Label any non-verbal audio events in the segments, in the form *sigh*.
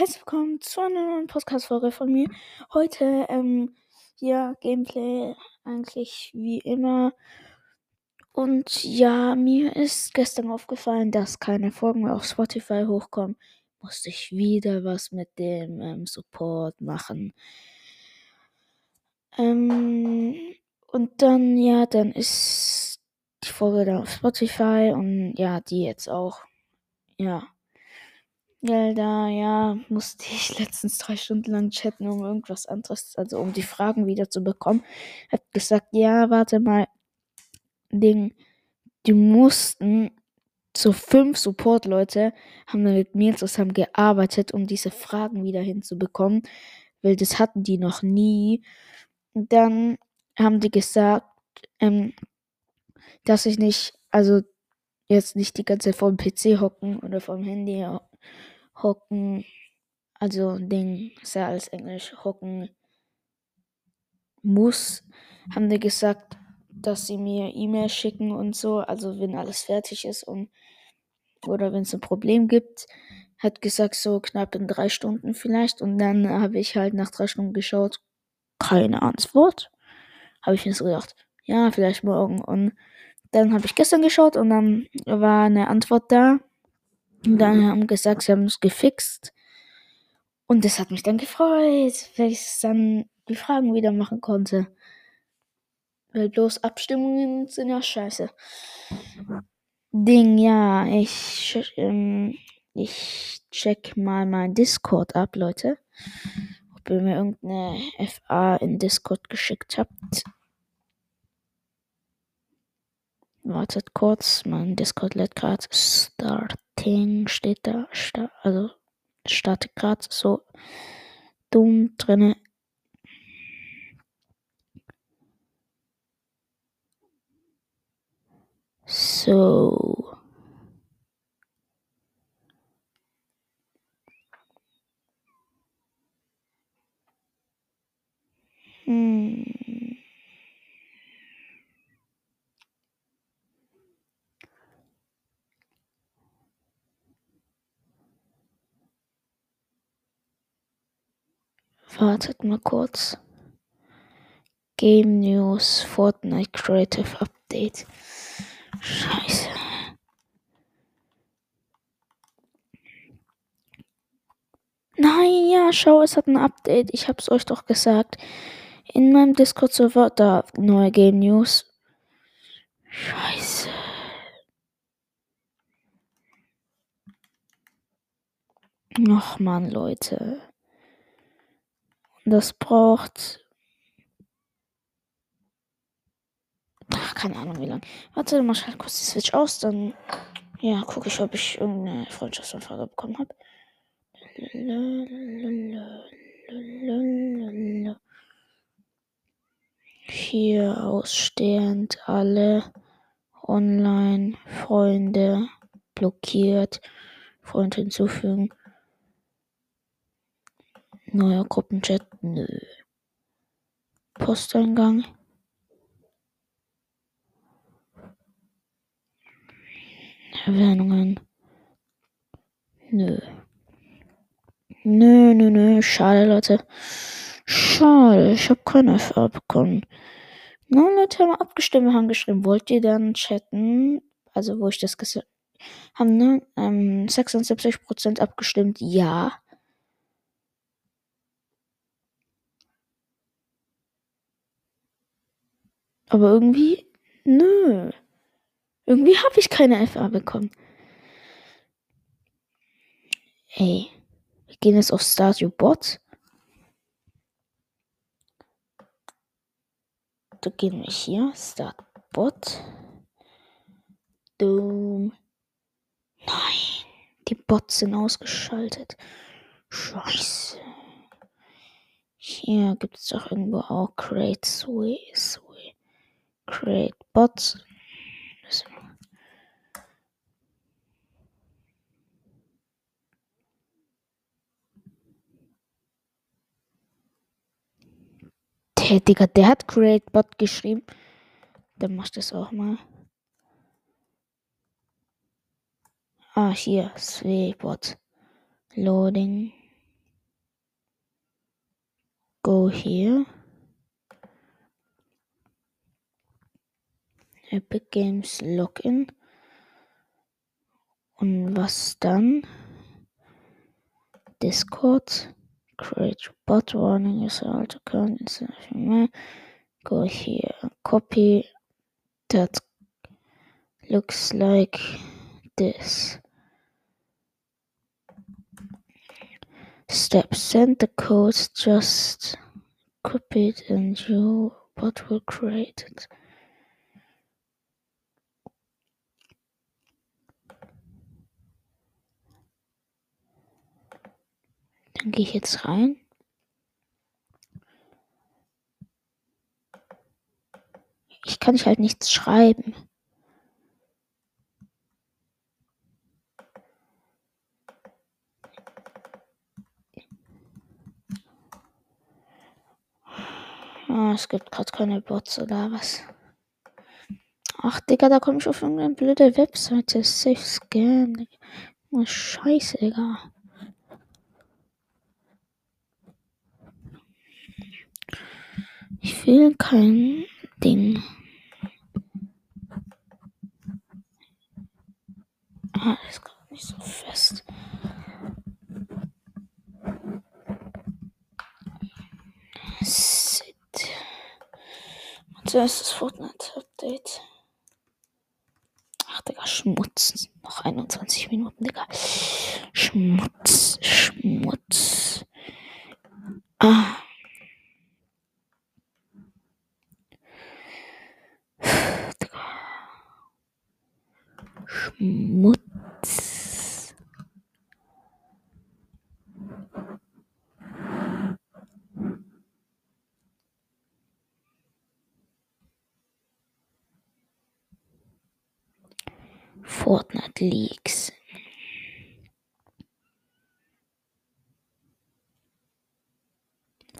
Herzlich willkommen zu einer neuen Podcast-Folge von mir. Heute, ähm, ja, Gameplay eigentlich wie immer. Und ja, mir ist gestern aufgefallen, dass keine Folgen mehr auf Spotify hochkommen. Musste ich wieder was mit dem ähm, Support machen. Ähm, und dann, ja, dann ist die Folge dann auf Spotify und ja, die jetzt auch. Ja. Ja, da, ja, musste ich *laughs* letztens drei Stunden lang chatten, um irgendwas anderes, also um die Fragen wieder zu bekommen. Hab gesagt, ja, warte mal, Ding, die mussten, so fünf Support-Leute haben dann mit mir zusammen gearbeitet, um diese Fragen wieder hinzubekommen, weil das hatten die noch nie. Und dann haben die gesagt, ähm, dass ich nicht, also jetzt nicht die ganze Zeit vor dem PC hocken oder vor dem Handy hocken, also Ding, ist ja alles Englisch, hocken muss, haben die gesagt, dass sie mir E-Mail schicken und so, also wenn alles fertig ist und oder wenn es ein Problem gibt, hat gesagt so knapp in drei Stunden vielleicht. Und dann habe ich halt nach drei Stunden geschaut, keine Antwort. Habe ich mir so gedacht, ja, vielleicht morgen. Und dann habe ich gestern geschaut und dann war eine Antwort da. Und dann haben gesagt, sie haben es gefixt. Und das hat mich dann gefreut, weil ich dann die Fragen wieder machen konnte. Weil bloß Abstimmungen sind ja scheiße. Ding, ja, ich, ähm, ich check mal mein Discord ab, Leute. Ob ihr mir irgendeine FA in Discord geschickt habt. Wartet kurz, mein Discord lädt gerade. Starting steht da. Sta also startet gerade so dumm drinne. So. Hm. Wartet mal kurz. Game News Fortnite Creative Update. Scheiße. Nein, ja, schau, es hat ein Update. Ich hab's euch doch gesagt. In meinem Discord-Server, da neue Game News. Scheiße. Ach man, Leute. Das braucht. Ach, keine Ahnung wie lang. Warte, mach halt kurz die Switch aus, dann. Ja, gucke ich, ob ich irgendeine Freundschaftsanfrage bekommen habe. Hier ausstehend alle Online-Freunde blockiert. Freund hinzufügen. Neuer Gruppenchat. Nö. Posteingang. Erwähnungen. Nö. Nö, nö, nö. Schade, Leute. Schade. Ich habe keine FA bekommen. Neun Leute haben abgestimmt, haben geschrieben, wollt ihr dann chatten? Also, wo ich das gesagt haben, ne? Ähm, 76% abgestimmt, ja. Aber irgendwie, nö. Irgendwie habe ich keine FA bekommen. Ey, wir gehen jetzt auf Your Bot. Da gehen wir hier, Start Bot. Doom. Nein, die Bots sind ausgeschaltet. Scheiße. Hier gibt es doch irgendwo auch Create Sway, Sway. Create Bots. Der, Digga, der hat Create Bot geschrieben. Dann mach ich das auch mal. Ah, hier, Swebot. Loading. Go here. Epic Games Login. Und was dann? Discord. Create bot warning is alt account. Go here. Copy. That looks like this. Step send the code just copy it and your bot will create it. Dann gehe ich jetzt rein. Ich kann halt nichts schreiben. Ah, es gibt gerade keine Bots oder was. Ach, Digga, da komme ich auf irgendeine blöde Webseite. Safe Scan. Oh, scheiße, Digga. Will kein Ding. Ah, das gerade nicht so fest. Sit. Zuerst das Fortnite-Update. Ach, Digga, Schmutz. Noch 21 Minuten, Digga. Schmutz, Schmutz. Ah. Schmutz. Leaks.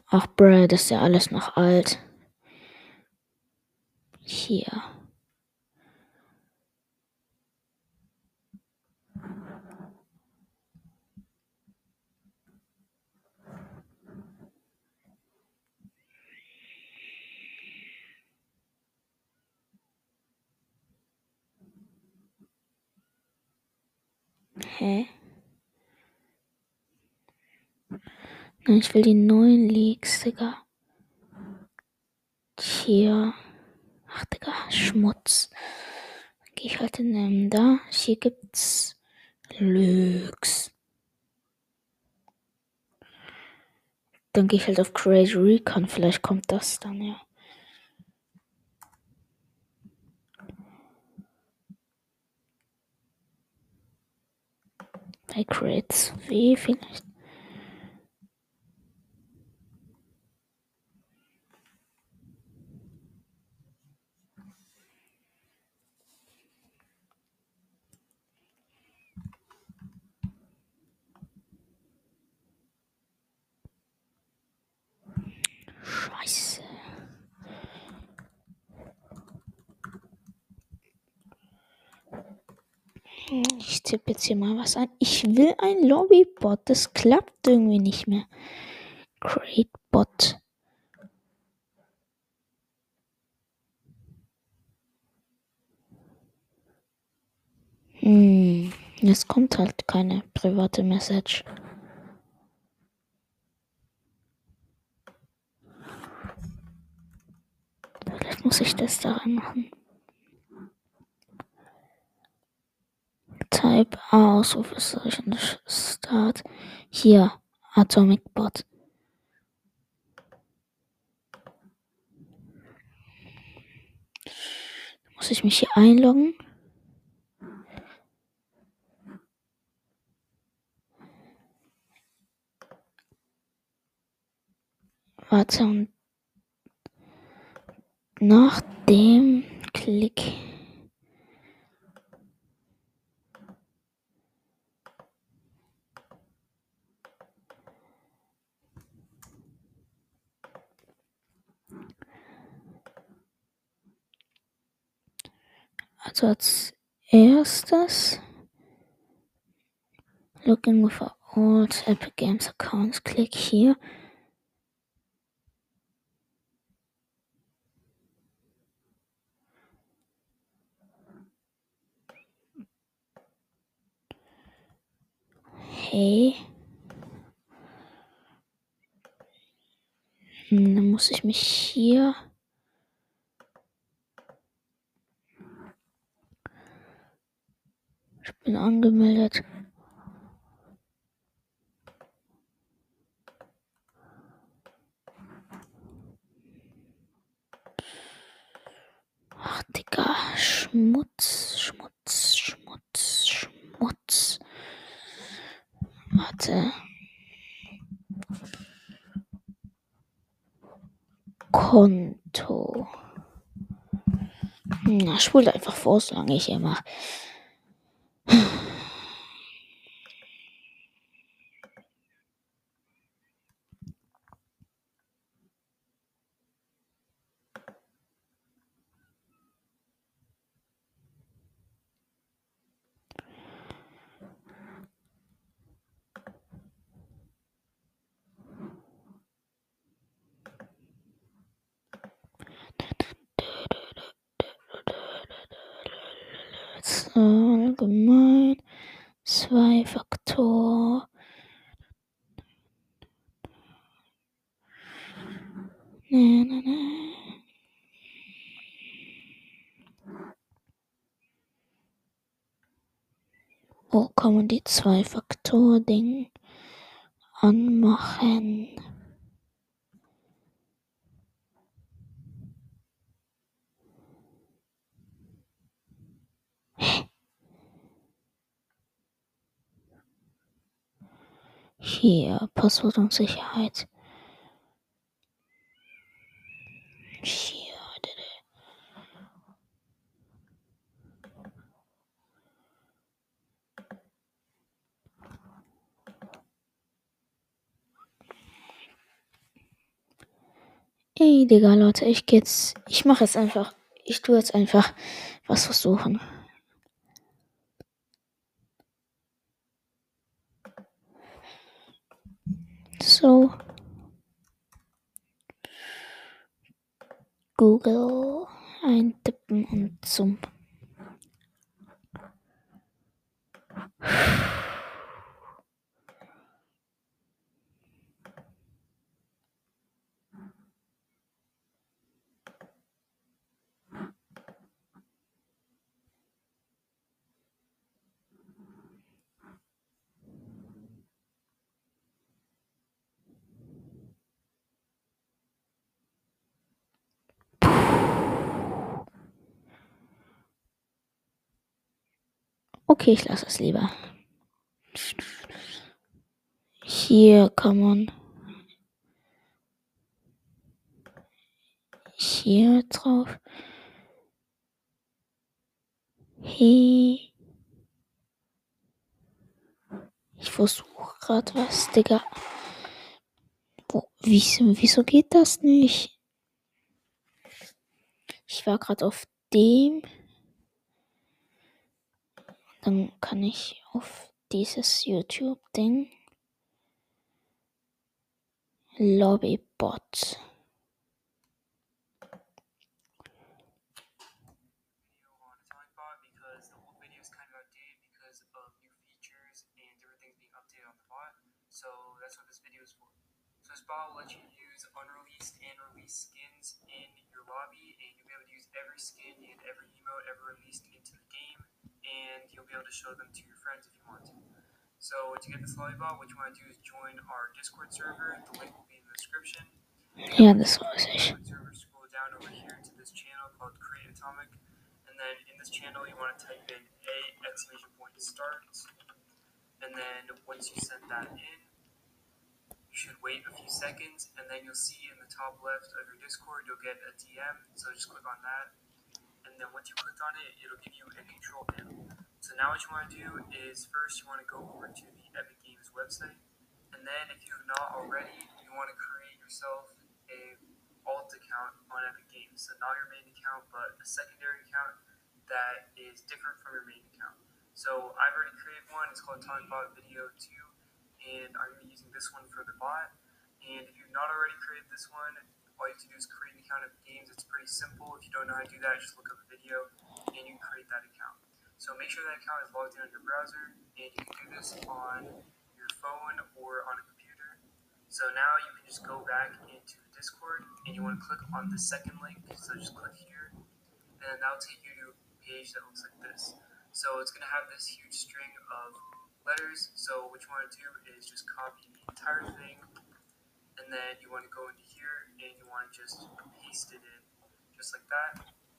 Ach, bruh, das ist ja alles noch alt. Hier. Hä? Nein, ich will die neuen Leaks, Digga. Hier. Ach, Digga, Schmutz. Dann gehe ich halt in den da. Hier gibt's Leaks. Dann gehe ich halt auf Crazy Recon. Vielleicht kommt das dann, ja. Bei Crates W vielleicht. Scheiße. Ich tippe jetzt hier mal was ein. Ich will ein Lobbybot. Das klappt irgendwie nicht mehr. Create Bot. Hm, es kommt halt keine private Message. Vielleicht muss ich das da machen. Type Ausrufezeichen Start. Hier, Atomic Bot. Muss ich mich hier einloggen? Warte und nach dem Klick Also als erstes Login with old Epic Games Accounts. Klick hier. Hey. Hm, dann muss ich mich hier Ich bin angemeldet. Ach, Digga. Schmutz, Schmutz, Schmutz, Schmutz. Warte. Konto. Na, spult einfach vor, solange ich immer. Allgemein. Zwei Faktor. Na, na, na. Wo kann man die Zwei-Faktor-Ding anmachen? Hier, Passwort und Sicherheit. Hier, Ey, Digga, Leute, ich geh jetzt. Ich mache jetzt einfach. Ich tue jetzt einfach was versuchen. So. Google eintippen und zum. Okay, ich lasse es lieber. Hier kann man hier drauf. Hey. Ich versuche gerade was, Digga. Wo, wieso, wieso geht das nicht? Ich war gerade auf dem. Dann kann ich auf dieses YouTube-Ding. Lobbybot. Be able to show them to your friends if you want to. So to get this bot, what you want to do is join our Discord server. The link will be in the description. Das weiß. Discord server, scroll down over here to this channel called Create Atomic, and then in this channel you want to type in a exclamation point start, and then once you send that in, you should wait a few seconds, and then you'll see in the top left of your Discord you'll get a DM. So just click on that, and then once you click on it, it'll give you a control panel. So now what you want to do is first you want to go over to the Epic Games website, and then if you have not already, you want to create yourself a alt account on Epic Games. So not your main account, but a secondary account that is different from your main account. So I've already created one. It's called TalkBot Video 2, and I'm going to be using this one for the bot. And if you've not already created this one, all you have to do is create an account of games. It's pretty simple. If you don't know how to do that, just look up a video and you create that account. So make sure that account is logged in on your browser, and you can do this on your phone or on a computer. So now you can just go back into Discord and you want to click on the second link. So just click here and that'll take you to a page that looks like this. So it's going to have this huge string of letters. So what you want to do is just copy the entire thing and then you want to go into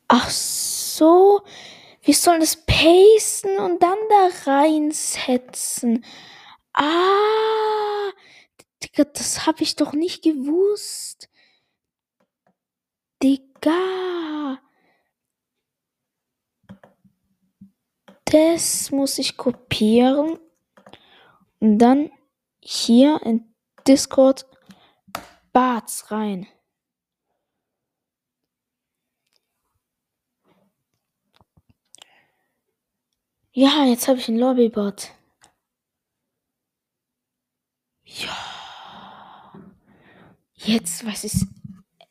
Ach so. Wir sollen das pasten und dann da reinsetzen. Ah, das habe ich doch nicht gewusst. Digga. Das muss ich kopieren und dann hier in Discord Barts rein. Ja, jetzt habe ich einen Lobbybot. Ja. Jetzt weiß ich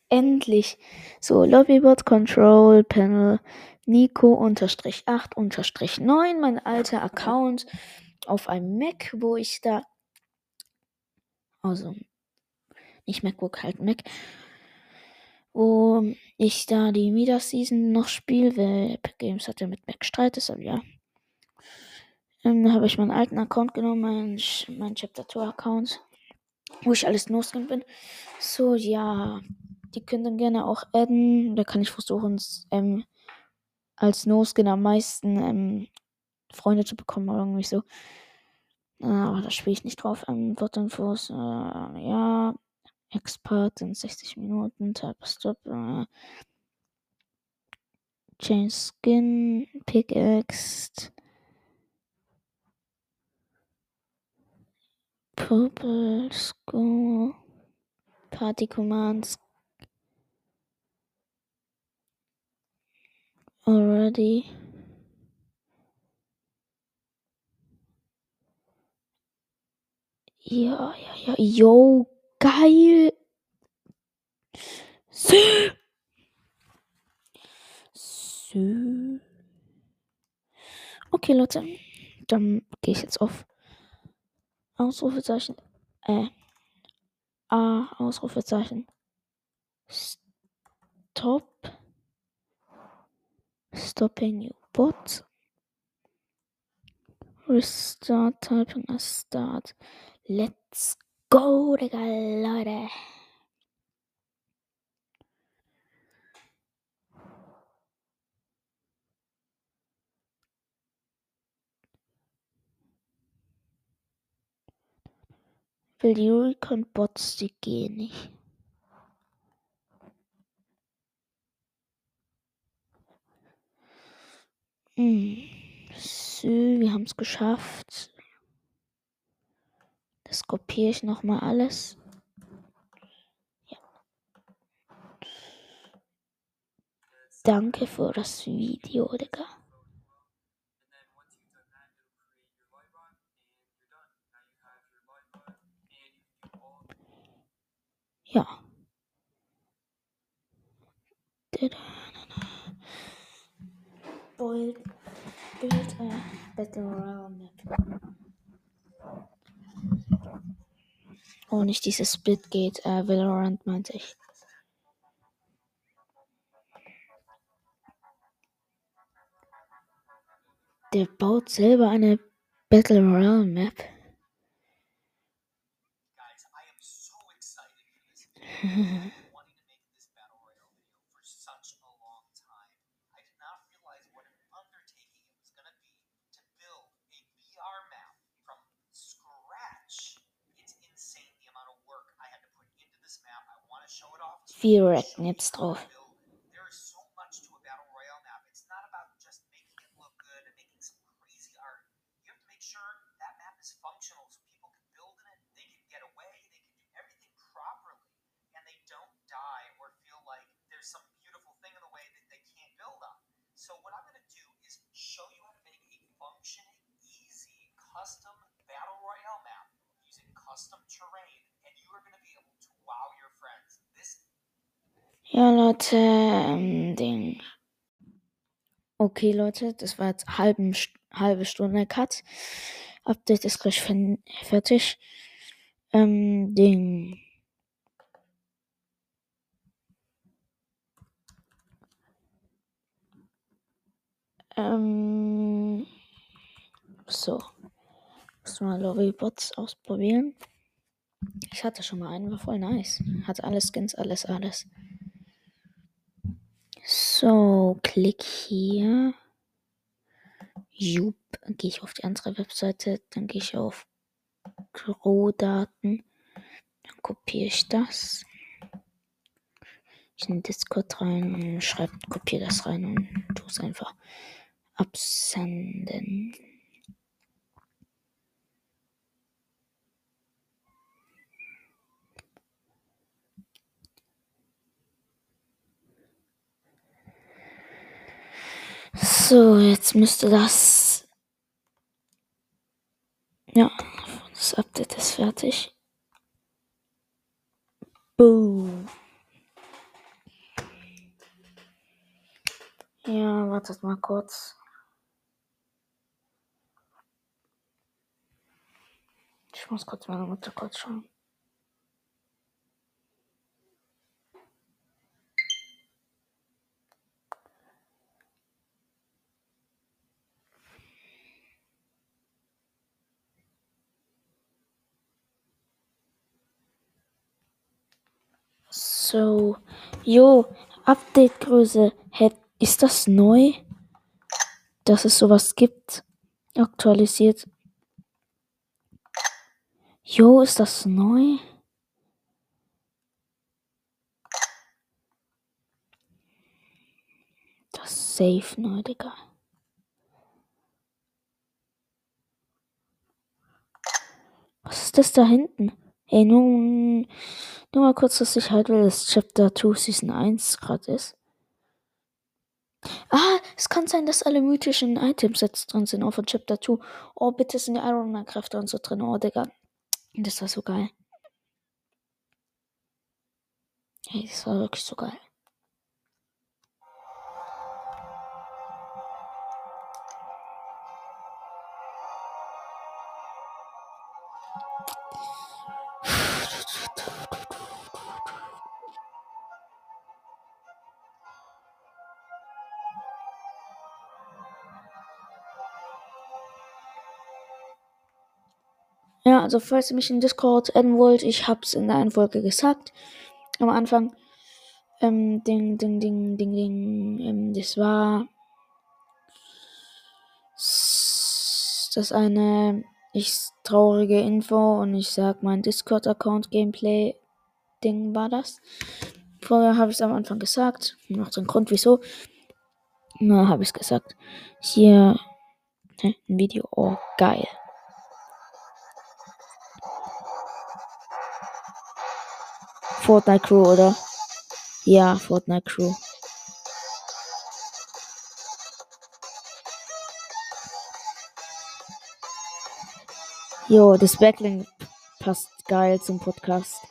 endlich. So, Lobbybot Control Panel Nico unterstrich 8 unterstrich 9, mein alter Account auf einem Mac, wo ich da, also nicht MacBook, halt Mac, wo ich da die Mida Season noch spiele, weil Epic Games hat ja mit Mac Streit, deshalb ja. Ähm, da habe ich meinen alten Account genommen, meinen mein Chapter 2 Account, wo ich alles No-Skin bin. So, ja, die können dann gerne auch adden, da kann ich versuchen, ähm, als No-Skin am meisten ähm, Freunde zu bekommen oder irgendwie so. Aber da spiele ich nicht drauf. Ähm, Wortinfos, äh, ja. Expert in 60 Minuten, Type Stop, äh, Change Skin, Pickaxe, Purple, School, Party Commands, already. Ja, ja, ja. Yo, geil. So. So. Okay, Leute. Dann gehe ich jetzt auf Ausrufezeichen. Äh. A, Ausrufezeichen. Stop. Stopping you bot. Restart typing as start. Let's go, Digga, Leute. Will die Recon Bots, die gehen nicht. Hm. So, wir haben es geschafft. Das kopiere ich nochmal alles. Ja. Danke für das Video, Digga. Ja. Build, build a Battle Royale Map. Oh, nicht dieses Splitgate, äh, Valorant meinte ich. Der baut selber eine Battle Royale Map. Guys, I am so excited *laughs* jetzt how drauf. Ja, Leute, ähm, Ding. Okay, Leute, das war jetzt halben, halbe Stunde Cut. Update ist gleich fertig. Ähm, Ding. Ähm, so. Muss mal Lobbybots ausprobieren. Ich hatte schon mal einen, war voll nice. Hatte alles Skins, alles, alles. So, klick hier. Jup, gehe ich auf die andere Webseite, dann gehe ich auf Rohdaten, dann kopiere ich das. Ich in Discord rein und schreibe, kopiere das rein und tue es einfach absenden. So, jetzt müsste das. Ja, das Update ist fertig. Boom. Ja, wartet mal kurz. Ich muss kurz meine Mutter kurz schauen. So, jo, Update-Größe. Ist das neu? Dass es sowas gibt? Aktualisiert. Jo, ist das neu? Das ist safe neu, Digga. Was ist das da hinten? Ey, nur, nur mal kurz zur Sicherheit, weil das Chapter 2 Season 1 gerade ist. Ah, es kann sein, dass alle mythischen Items jetzt drin sind, auch von Chapter 2. Oh, bitte sind die Iron Man Kräfte und so drin. Oh, Digga. Das war so geil. Hey, das war wirklich so geil. Also falls ihr mich in Discord adden wollt, ich hab's in der einen Folge gesagt. Am Anfang. Ähm, ding, ding, ding, ding, ding. Ähm, das war das eine ich traurige Info und ich sag mein Discord-Account Gameplay Ding war das. Vorher habe ich es am Anfang gesagt. Noch ein Grund, wieso. Na, habe ich es gesagt. Hier ein Video. Oh, geil. Fortnite Crew, oder? Ja, Fortnite Crew. Jo, das Backlink passt geil zum Podcast.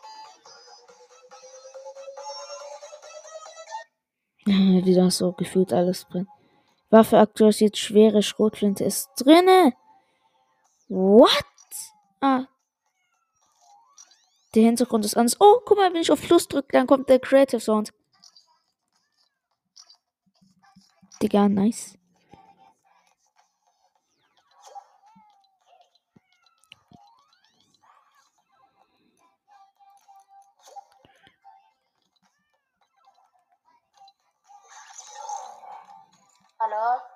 *laughs* Wieder so gefühlt alles drin. Waffe aktualisiert, schwere Schrotflinte ist drinne. What? Ah. Der Hintergrund ist anders. Oh, guck mal, wenn ich auf Plus drücke, dann kommt der Creative Sound. Digga, nice. Hallo? Hallo?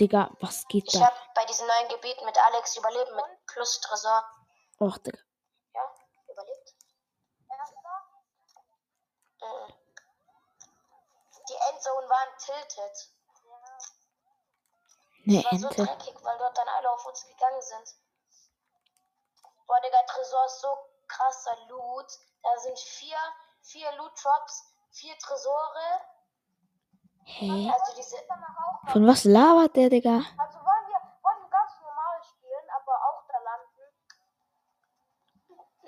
Digga, was geht Ich da? hab bei diesem neuen Gebiet mit Alex überlebt mit plus Tresor. Och, Digga. Ja? Überlebt? Mhm. Die Endzone waren tilted. Ne war so Ente. dreckig, weil dort dann alle auf uns gegangen sind. Boah, Digga, Tresor ist so krasser Loot. Da sind vier, vier Loot-Drops, vier Tresore. Hä? Also hey? Von was labert der, Digga? Also wollen wir ganz normal spielen, aber auch da landen.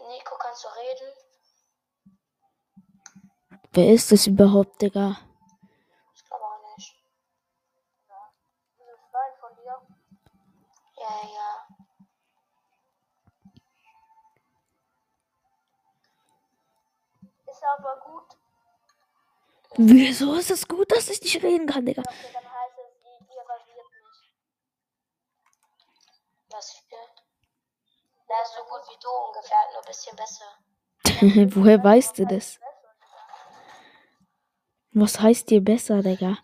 Nico, kannst du reden? Wer ist das überhaupt, Digga? Ich glaube auch nicht. Ja. Ist ein Freund von dir? Ja, ja. Ist aber gut. Wieso ist es gut, dass ich nicht reden kann, Digga? Okay, dann heißt es, ihr, ihr rasiert mich. Was für? Der ist so gut wie du ungefähr, nur ein bisschen besser. *laughs* Woher weißt du das? Was heißt dir besser, Digga?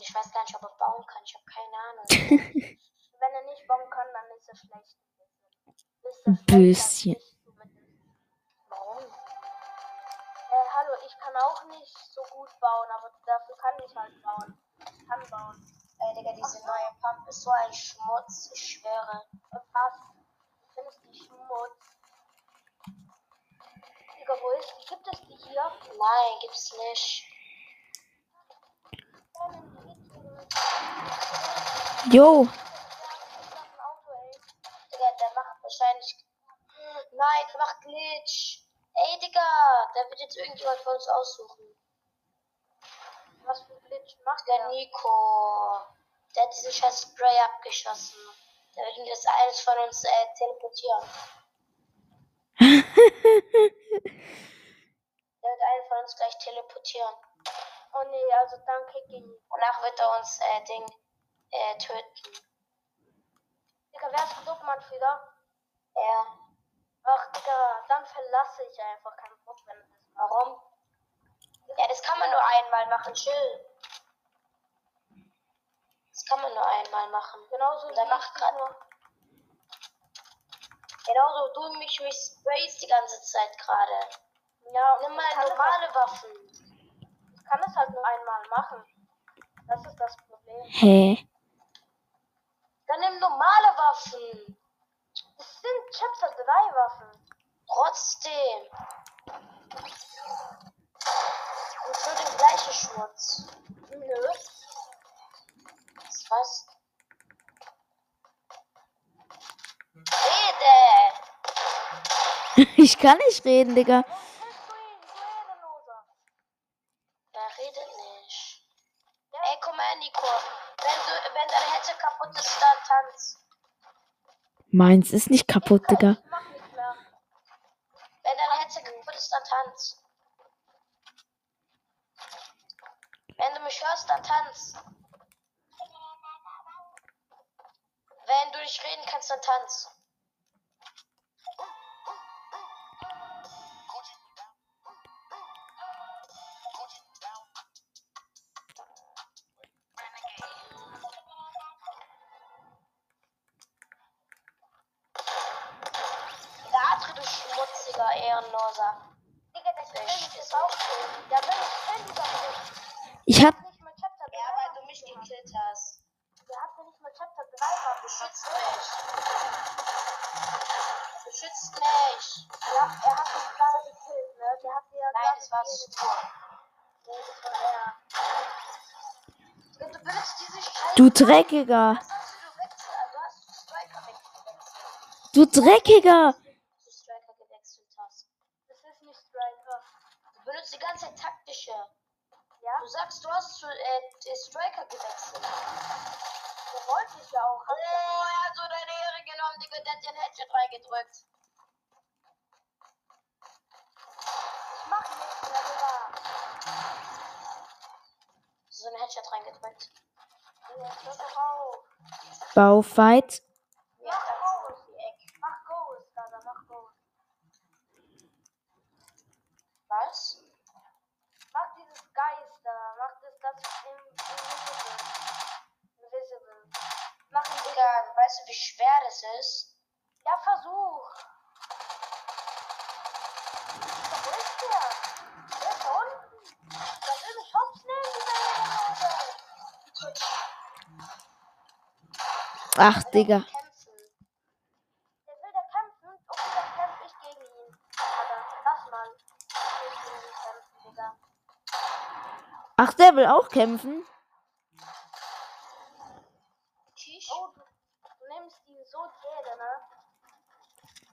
Ich weiß gar nicht, ob er bauen kann. Ich habe keine Ahnung. *laughs* Wenn er nicht bauen kann, dann ist er schlecht. Ein bisschen. Warum? Äh, hallo, ich kann auch nicht bauen, aber dafür kann ich halt bauen. Ich kann bauen. Ey, Digga, diese neue Pump ist so ein Schmutz. Ich schwöre. Äh, passt. Findest du die Schmutz? Digga, wo ist die? Gibt es die hier? Nein, gibt's nicht. Jo. Digga, der macht wahrscheinlich. Nein, der macht Glitch. Ey, Digga, der wird jetzt irgendjemand von uns aussuchen. Was für ein Glitch macht Der der? Nico. Der hat diesen scheiß Spray abgeschossen. Der wird jetzt eines von uns äh, teleportieren. *laughs* Der wird einen von uns gleich teleportieren. Oh nee, also kick ihn. Danach wird er uns äh, Ding äh, töten. Digga, wer ist Clubmann wieder? Er. Ach, Digga, dann verlasse ich einfach keinen Bock, wenn das. Warum? Ja, das kann man nur einmal machen, chill. Das kann man nur einmal machen. Genauso der macht ich grad- nur. Genauso du mich mich sprayst die ganze Zeit gerade. Ja, Nimm mal es normale Waffen. halt- Ich kann es halt nur einmal machen. Das ist das Problem. hä? Dann nimm normale Waffen. Das sind Chapter 3 Waffen. Trotzdem. Und für den gleichen Schmutz. Nö. Was? Rede! *laughs* Ich kann nicht reden, Digga. Er redet nicht. Ey, komm her, Nico. Wenn, du, wenn deine Hette kaputt ist, dann tanz. Meins ist nicht kaputt, Digga. Mich hörst, dann tanz. Wenn du nicht reden kannst, dann tanz. Dreckiger. Du Dreckiger. fights kämpfen, Digga. Ach, der will auch kämpfen. Tisch. Oh, du, nimmst ihn so Ehre, ne?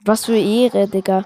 Was für Ehre, Digga.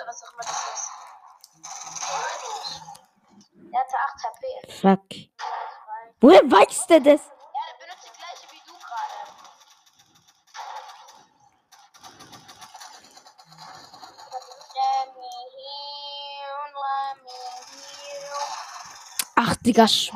oder was auch immer das ist. Der hatte 8 HP. Fuck. Der das? Ja, der benutzt die gleiche wie du gerade. Ach, Digga, Sch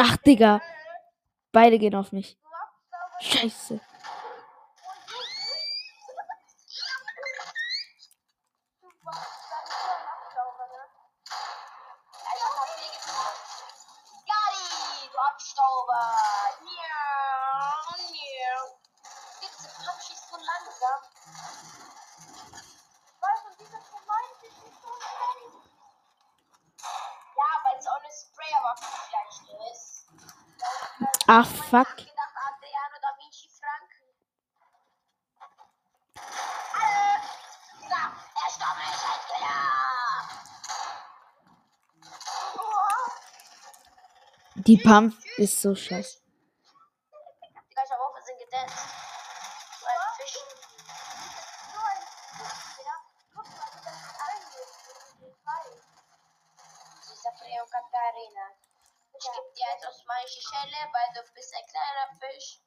Ach, Digga. Beide gehen auf mich. Scheiße. Du warst da so ein Abstauber, ne? Ja, ich hab HP getroffen. Gadi, du Abstauber. Miau, miau. Diese Pump schießt so langsam. Weißt du, dieser Vermeint ist nicht so schnell. Ja, weil es auch eine Sprayerwaffe vielleicht ist. Ach, fuck. Gedacht, Adriano da Vinci Franken. Alle! So, er stoppt mich, Scheißkiller! Die Pump ist so scheiße. Die gleiche Waffe sind gedanced. So ein Fisch. Nur ein ja? Guck mal, wie das eingeht. Das ist frei. Süßer Freo Katharina. Ich geb dir jetzt aus meiner Schelle, weil du bist ein kleiner Fisch.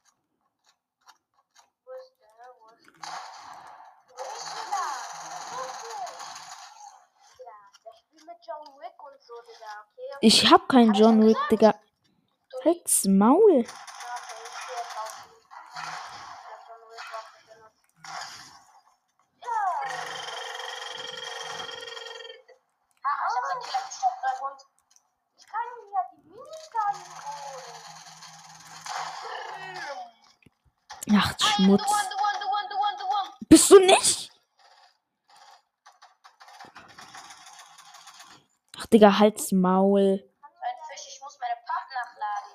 Wo ist der? Wo ist der? Wo ist? Wo ist der? Mit John Wick und so, Digga? Ich hab keinen John Wick, Digga. Halt's Maul. Schmutz. Bist du nicht? Ach, Digga, halt's Maul. So ein Fisch, ich muss meine Pump nachladen.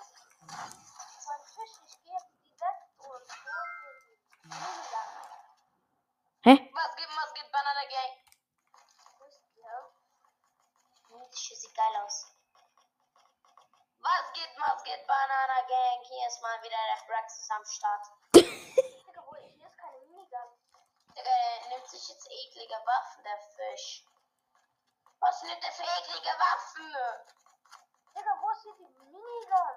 So ein Fisch, ich geh jetzt die West und hol mir die Minigun. Hä? Was geht, was geht, Banana Gang? Wo ist der? Hm, sieht geil aus. Was geht, was geht, Banana Gang? Hier ist mal wieder der Braxis am Start. Digga, wo ist hier ist keine Minigun. Digga, der nimmt sich jetzt eklige Waffen, der Fisch. Was nimmt der für eklige Waffen? Digga, wo ist hier die Minigun?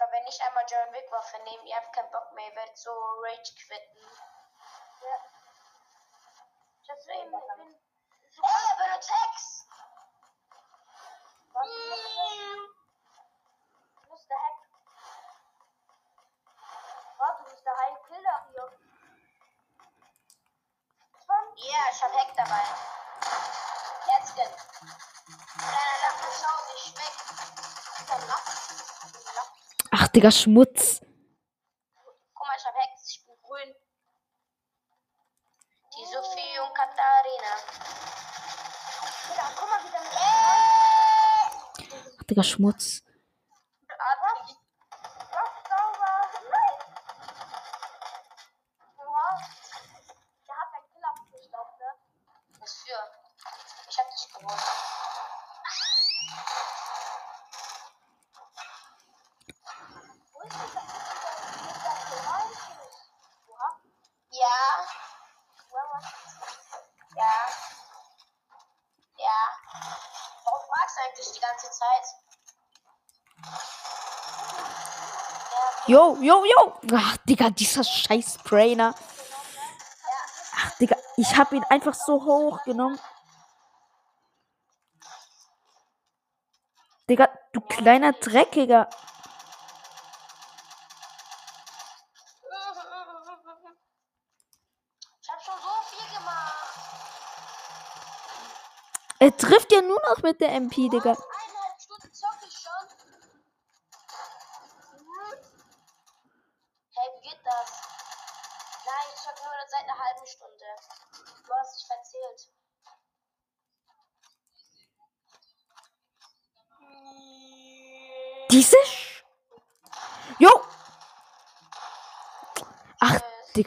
Aber wenn ich einmal John Wick Waffe nehme, ihr habt keinen Bock mehr, ihr werdet so Rage quitten. Ja. Deswegen, ich bin Ey, er benutzt Hex! Was Wo ist der Hack? Warte, wo ist der Heilkiller hier? Schon? Ja, ich hab Heck dabei. Jetzt denn. Kleiner Lappen, schau dich weg. Ach, Digga, Schmutz. Digga, Schmutz. Adri. Was sauber? Nein! Oha. Der hat seinen Killer abgestaubt, ne? Was für? Ich hab dich gewonnen. Wo ist dieser, dieser, dieser Piranha? Oha. Ja, Well, was? ja. Ja. Warum fragst du eigentlich die ganze Zeit? Ja, Yo, yo. Ach, Digga, dieser scheiß Trainer. Ach, Digga, ich hab ihn einfach so hoch genommen. Digga, du kleiner Dreckiger. Ich hab schon so viel gemacht. Er trifft ja nur noch mit der MP, Digga.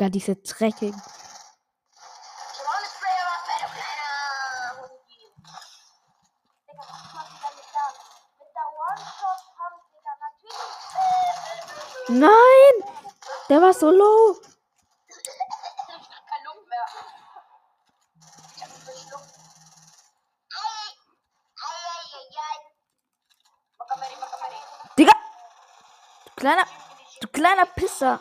Digga, diese dreckigen. Nein! Der war so low! Digga! Du kleiner, du kleiner Pisser!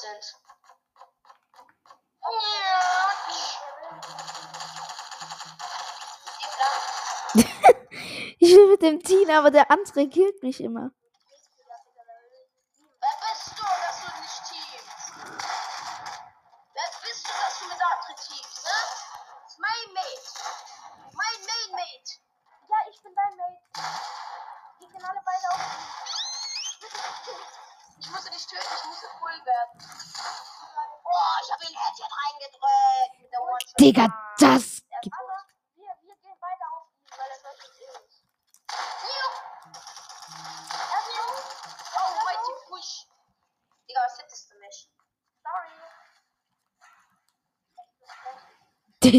sind. ich will mit dem Tina, aber der andere killt mich immer.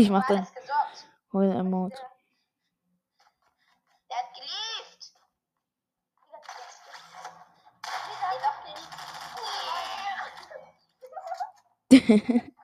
ich mach dann. Hol Emote. Der hat gelieft. Der doch gelieft. *laughs* *laughs*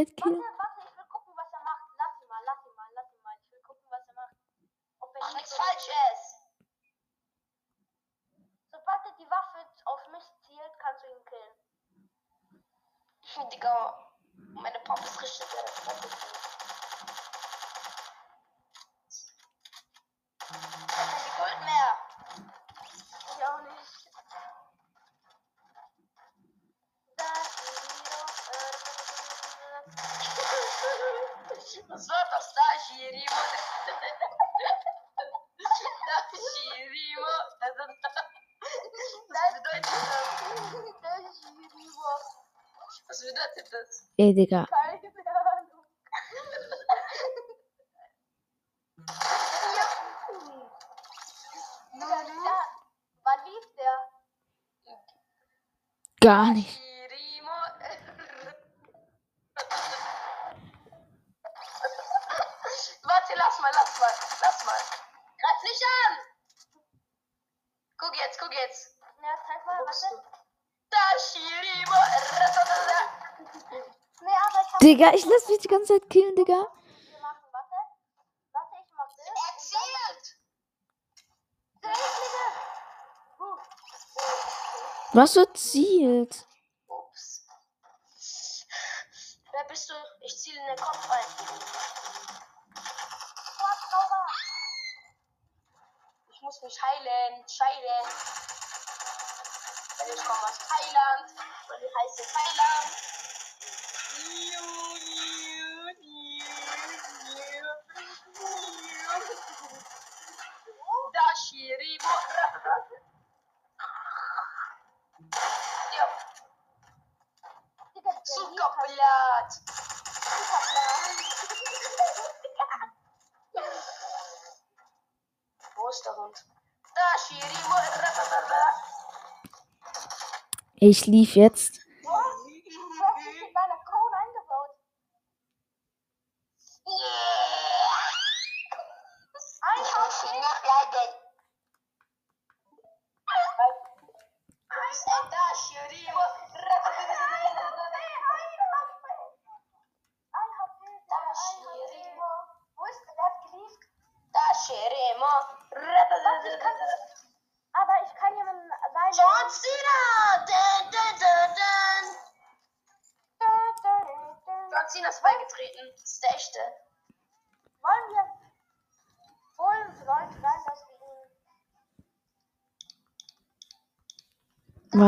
Warte, warte, ich will gucken, was er macht. Lass ihn mal, lass ihn mal, lass ihn mal. Ich will gucken, was er macht. Ob er Mach nichts ist. Sobald er die Waffe auf mich zielt, kannst du ihn killen. Ich Digga, meine Pop ist richtig, der Pop ist richtig. Ey, Digga. Gar nicht. Digga, ich lass mich die ganze Zeit killen, Digga. Was so zielt? Osterhund. Ich lief jetzt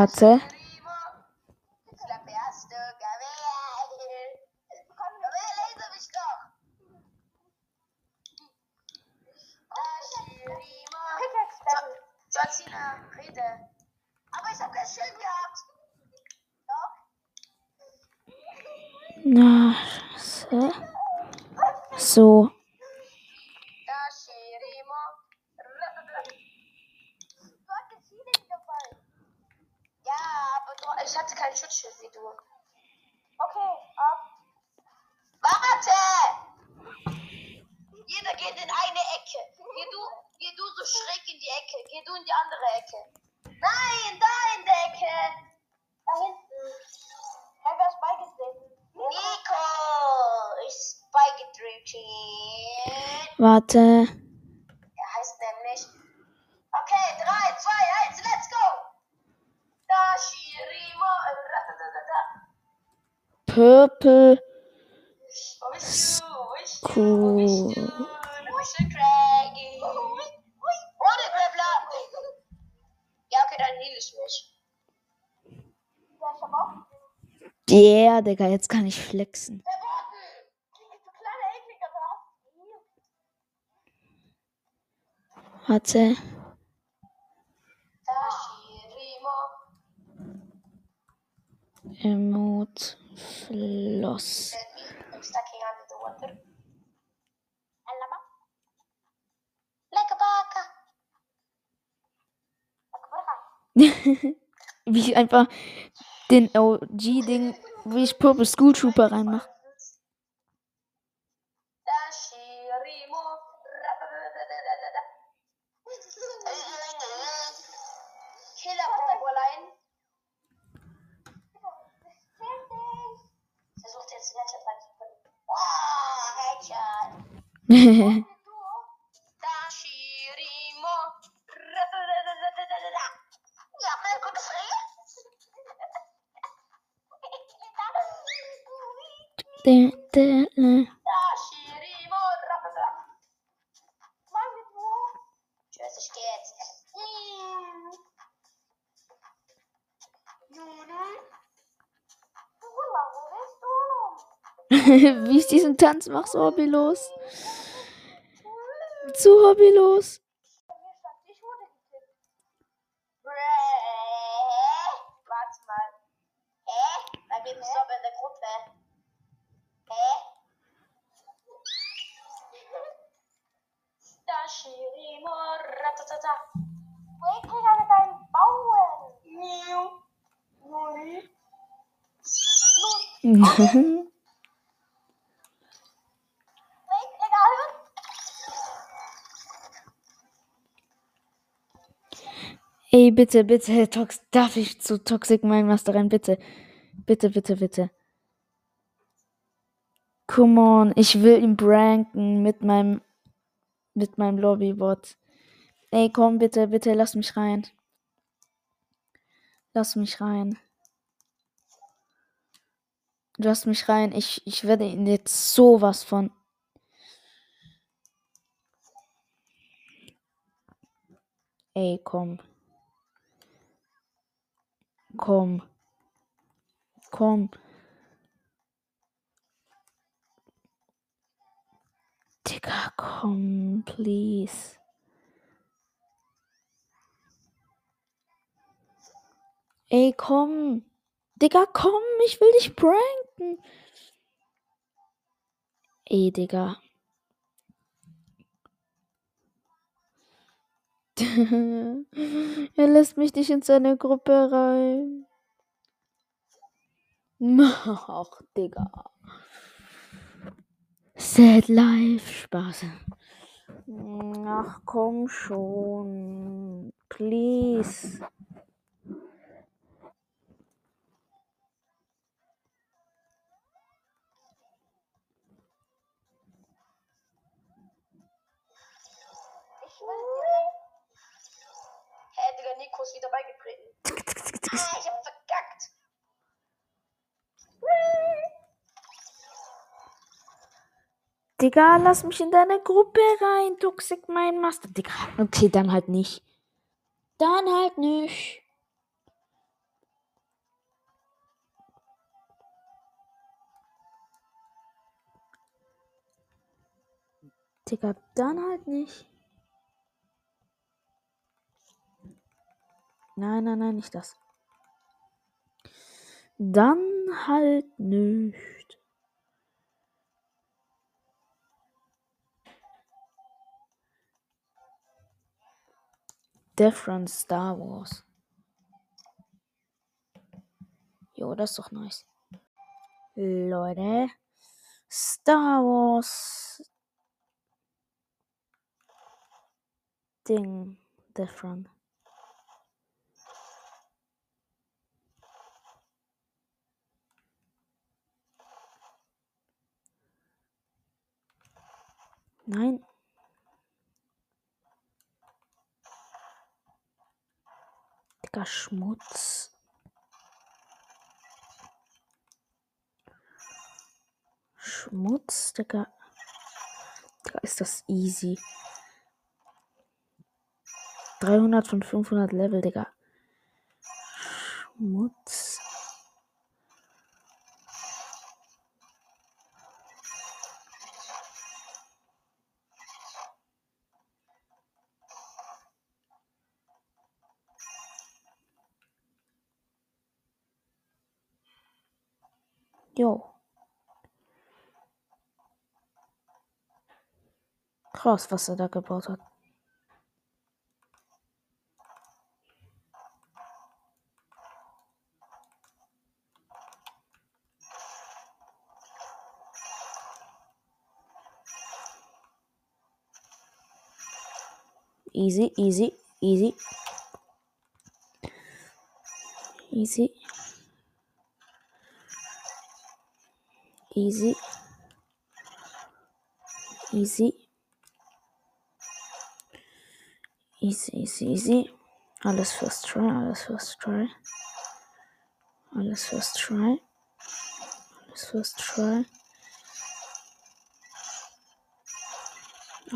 Warte. Ich glaub, erste Gabriel. Gabriel, lese mich doch. Dashirima. Pickaxe Battle. John Cena, rede. Aber ich hab kein Schild gehabt. Doch. Na, scheiße. So. Dashirima. Du hattest Healing dabei. Ja, aber du, ich hatte kein Schutzschild wie du. Okay, ab. Warte! Jeder geht in eine Ecke. Geh du, geh du so schräg in die Ecke. Geh du in die andere Ecke. Nein, da in der Ecke. Da hinten. Ja, wer ist beigetreten? Nico ist beigetreten. Warte. Er heißt nämlich. Okay, 3, 2, 1, let's go! Dashirima. Ratatatata. Purple. Wo bist du? Wo bist du? Cool. Wo bist du? Du bist ein Craggy. Ohne Grappler. Ja, okay, dann heal ich mich. Ja. Yeah, Digga, jetzt kann ich flexen. Warte. Dashirima. Akbara. *laughs* Wie ich einfach den OG-Ding, wie ich Purple School Trooper reinmache. Bist *laughs* du? wie ich diesen Tanz mache, so hobbylos. Zu hobbylos. Bei mir du aber in der Gruppe. Hä? Dashirimo. Ratatata. Du Ekliger mit deinen Bauen. Miau. Nui. Du *laughs* Ey, bitte, bitte, Tox darf ich zu Toxic Mind Master rein? Bitte. Bitte, bitte, bitte. Come on, ich will ihn pranken mit meinem mit meinem Lobbybot. Ey, komm bitte, bitte, lass mich rein. Lass mich rein. Lass mich rein. Ich, ich werde ihn jetzt sowas von. Ey, komm. Komm. Komm. Digga, komm, please. Ey, komm. Digga, komm, ich will dich pranken. Ey, Digga. *laughs* er lässt mich nicht in seine Gruppe rein. *laughs* Ach, Digga. Sad Life, Spaß. Ach, komm schon. Please. Nico ist wieder beigetreten. *laughs* Ah, ich hab verkackt. Digga, lass mich in deine Gruppe rein. Toxic mein Master. Digga, okay, dann halt nicht. Dann halt nicht. Digga, dann halt nicht. Nein, nein, nein, nicht das. Dann halt nicht. Different Star Wars. Jo, das ist doch nice. Leute. Star Wars. Ding. Different. Nein. Digga, Schmutz. Schmutz, Digga. Digga, ist das easy. 300 von 500 Level, Digga. Schmutz. Jo. Krass, was er da gebaut hat. Easy, easy, easy. Easy. Easy. Easy. Easy, easy, easy. Alles first try, alles first try. Alles first try. Alles first try.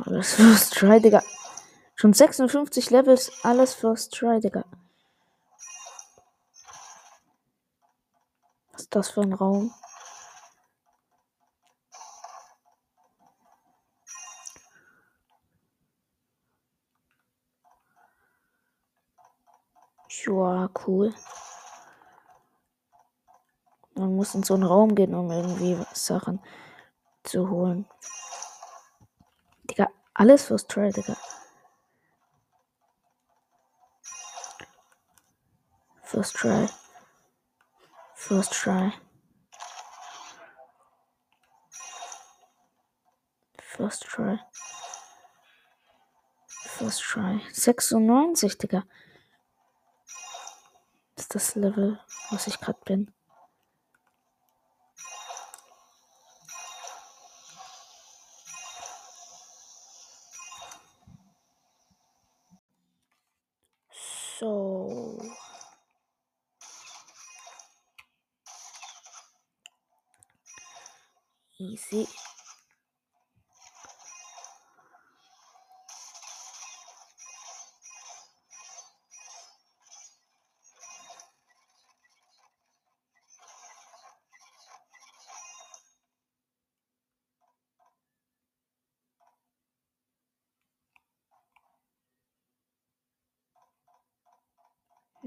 Alles first try, Digga. Schon 56 Levels, alles first try, Digga. Was ist das für ein Raum? Joa, cool. Man muss in so einen Raum gehen, um irgendwie Sachen zu holen. Digga, alles first try, Digga. First try. First try. First try. First try. 96, Digga. Ist das Level, was ich gerade bin. So. Easy.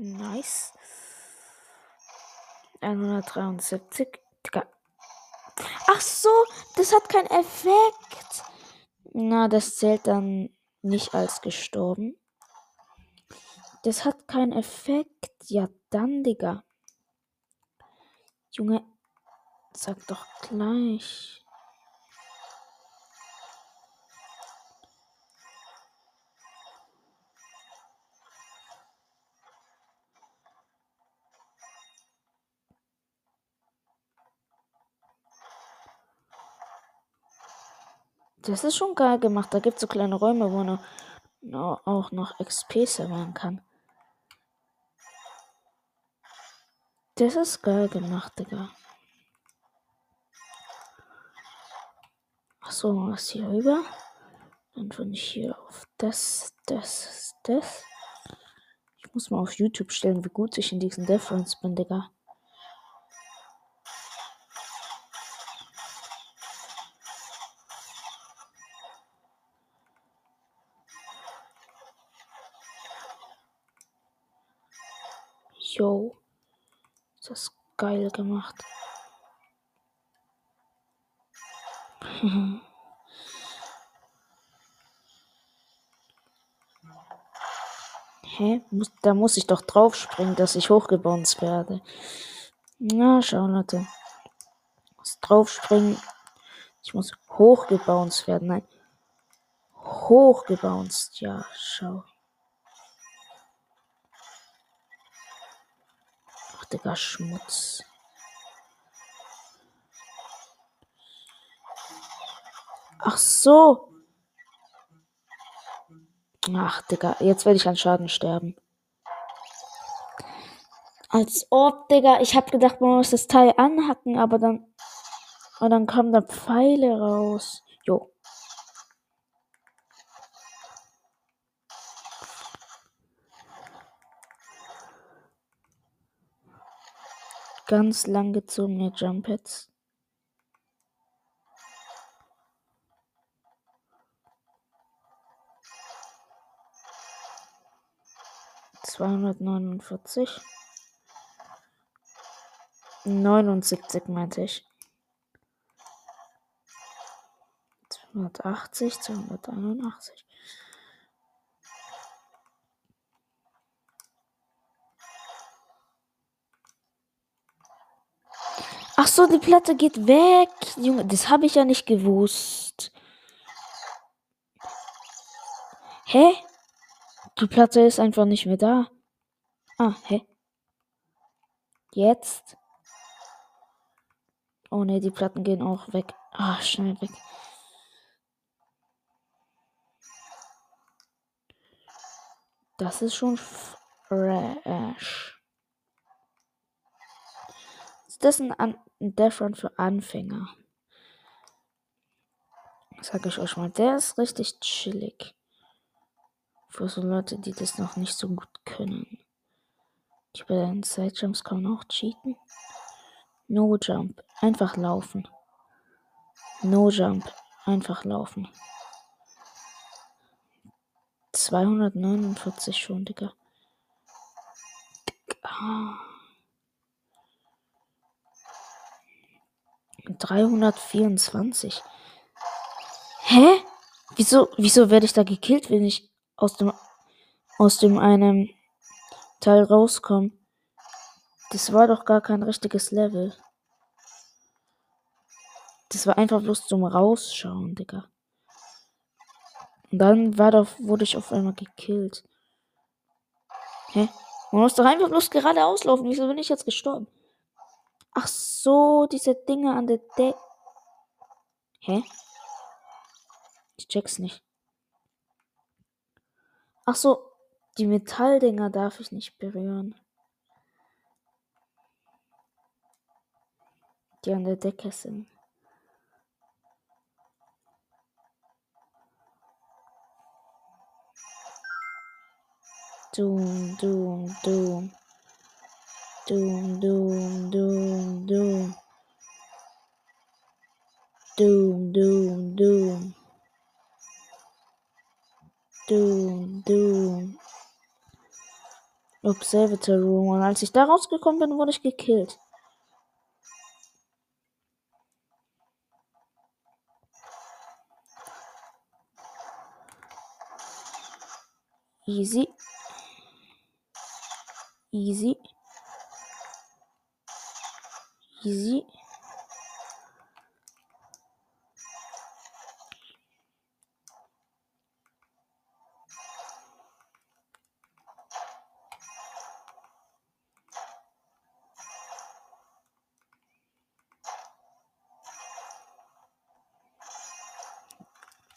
Nice. 173. Digga. Ach so, das hat keinen Effekt. Na, das zählt dann nicht als gestorben. Das hat keinen Effekt. Ja, dann, Digga. Junge, Sag doch gleich. Das ist schon geil gemacht. Da gibt es so kleine Räume, wo man auch noch XP sammeln kann. Das ist geil gemacht, Digga. Achso, was hier rüber? Dann von hier auf das, das, das. Ich muss mal auf YouTube stellen, wie gut ich in diesen Difference bin, Digga. Geil gemacht. *laughs* Hä? Da muss ich doch drauf springen, dass ich hochgebounced werde. Na, schau, Leute. Ich muss draufspringen. Ich muss hochgebounced werden. Nein. Hochgebounced. Ja, schau. Digga, Schmutz. Ach so. Ach, Digga, jetzt werde ich an Schaden sterben. Als ob, Digga. Ich hab gedacht, man muss das Teil anhacken, aber dann. Aber dann kommen da Pfeile raus. Jo. Ganz lang gezogene Jump Hits. Zweihundertneunundvierzig. Neunundsiebzig meinte ich. 280, 281. Ach so, die Platte geht weg. Junge, das habe ich ja nicht gewusst. Hä? Die Platte ist einfach nicht mehr da. Ah, hä? Jetzt? Oh ne, die Platten gehen auch weg. Ah, schnell weg. Das ist schon fresh. Ist das ein, An ein Death für Anfänger? Sag ich euch mal, der ist richtig chillig. Für so Leute, die das noch nicht so gut können. Die bei den Sidejumps kann man auch cheaten. No Jump, einfach laufen. No Jump, einfach laufen. 249 schon, Digga. Ah. 324. Hä? Wieso, wieso werde ich da gekillt, wenn ich aus dem, aus dem einem Teil rauskomme? Das war doch gar kein richtiges Level. Das war einfach bloß zum Rausschauen, Digga. Und dann war doch, wurde ich auf einmal gekillt. Hä? Man muss doch einfach bloß geradeaus laufen. Wieso bin ich jetzt gestorben? Ach so, diese Dinge an der Decke. Hä? Ich check's nicht. Ach so, die Metalldinger darf ich nicht berühren. Die an der Decke sind. Doom, doom, doom. Doom, doom, doom, doom. Doom, doom, doom. Doom, doom. Observatory Room. Und als ich da rausgekommen bin, wurde ich gekillt. Easy. Easy. Easy.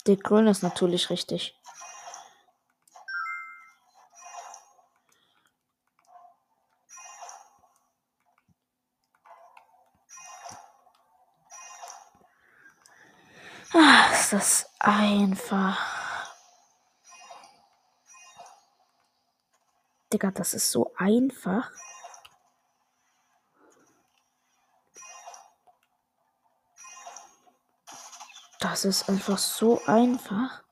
Der Grün ist natürlich richtig. Einfach. Digga, das ist so einfach. Das ist einfach so einfach.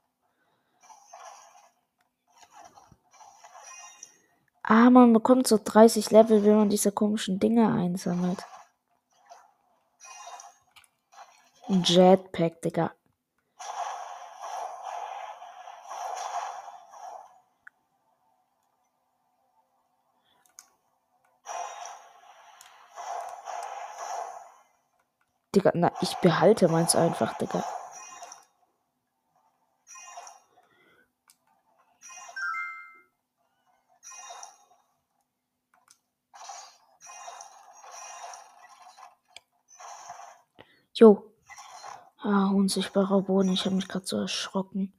Ah, man bekommt so 30 Level, wenn man diese komischen Dinge einsammelt. Ein Jetpack, Digga. Digga, na, ich behalte meins einfach, Digga. Jo. Ah, unsichtbarer Boden. Ich habe mich gerade so erschrocken.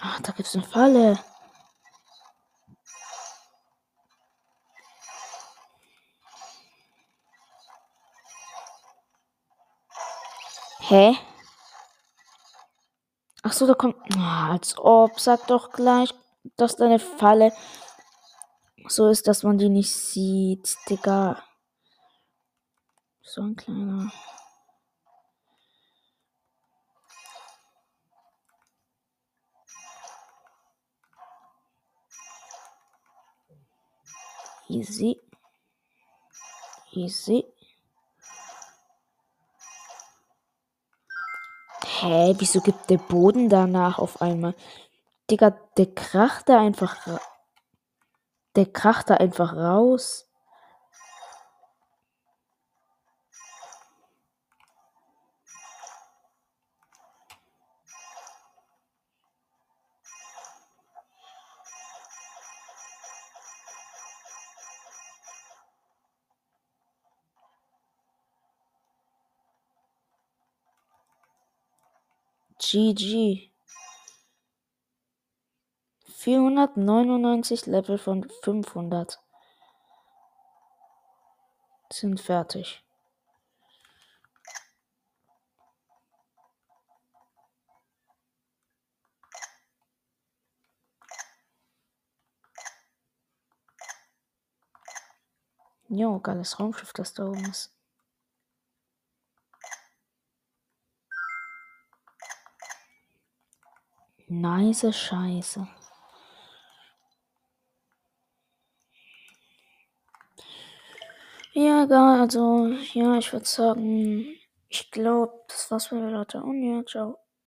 Ah, da gibt's eine Falle. Hä? Ach so, da kommt. Ah, als ob. Sag doch gleich, dass deine Falle so ist, dass man die nicht sieht, Digga. So ein kleiner. Easy. Easy. Hä, wieso gibt der Boden danach auf einmal? Digga, der kracht da einfach. Der kracht da einfach raus. GG. 499 Level von 500 sind fertig. Jo, geiles Raumschiff, das da oben ist. Nice Scheiße. Ja, egal, also, ja, ich würde sagen, ich glaube, das war's für heute. Und ja, ciao.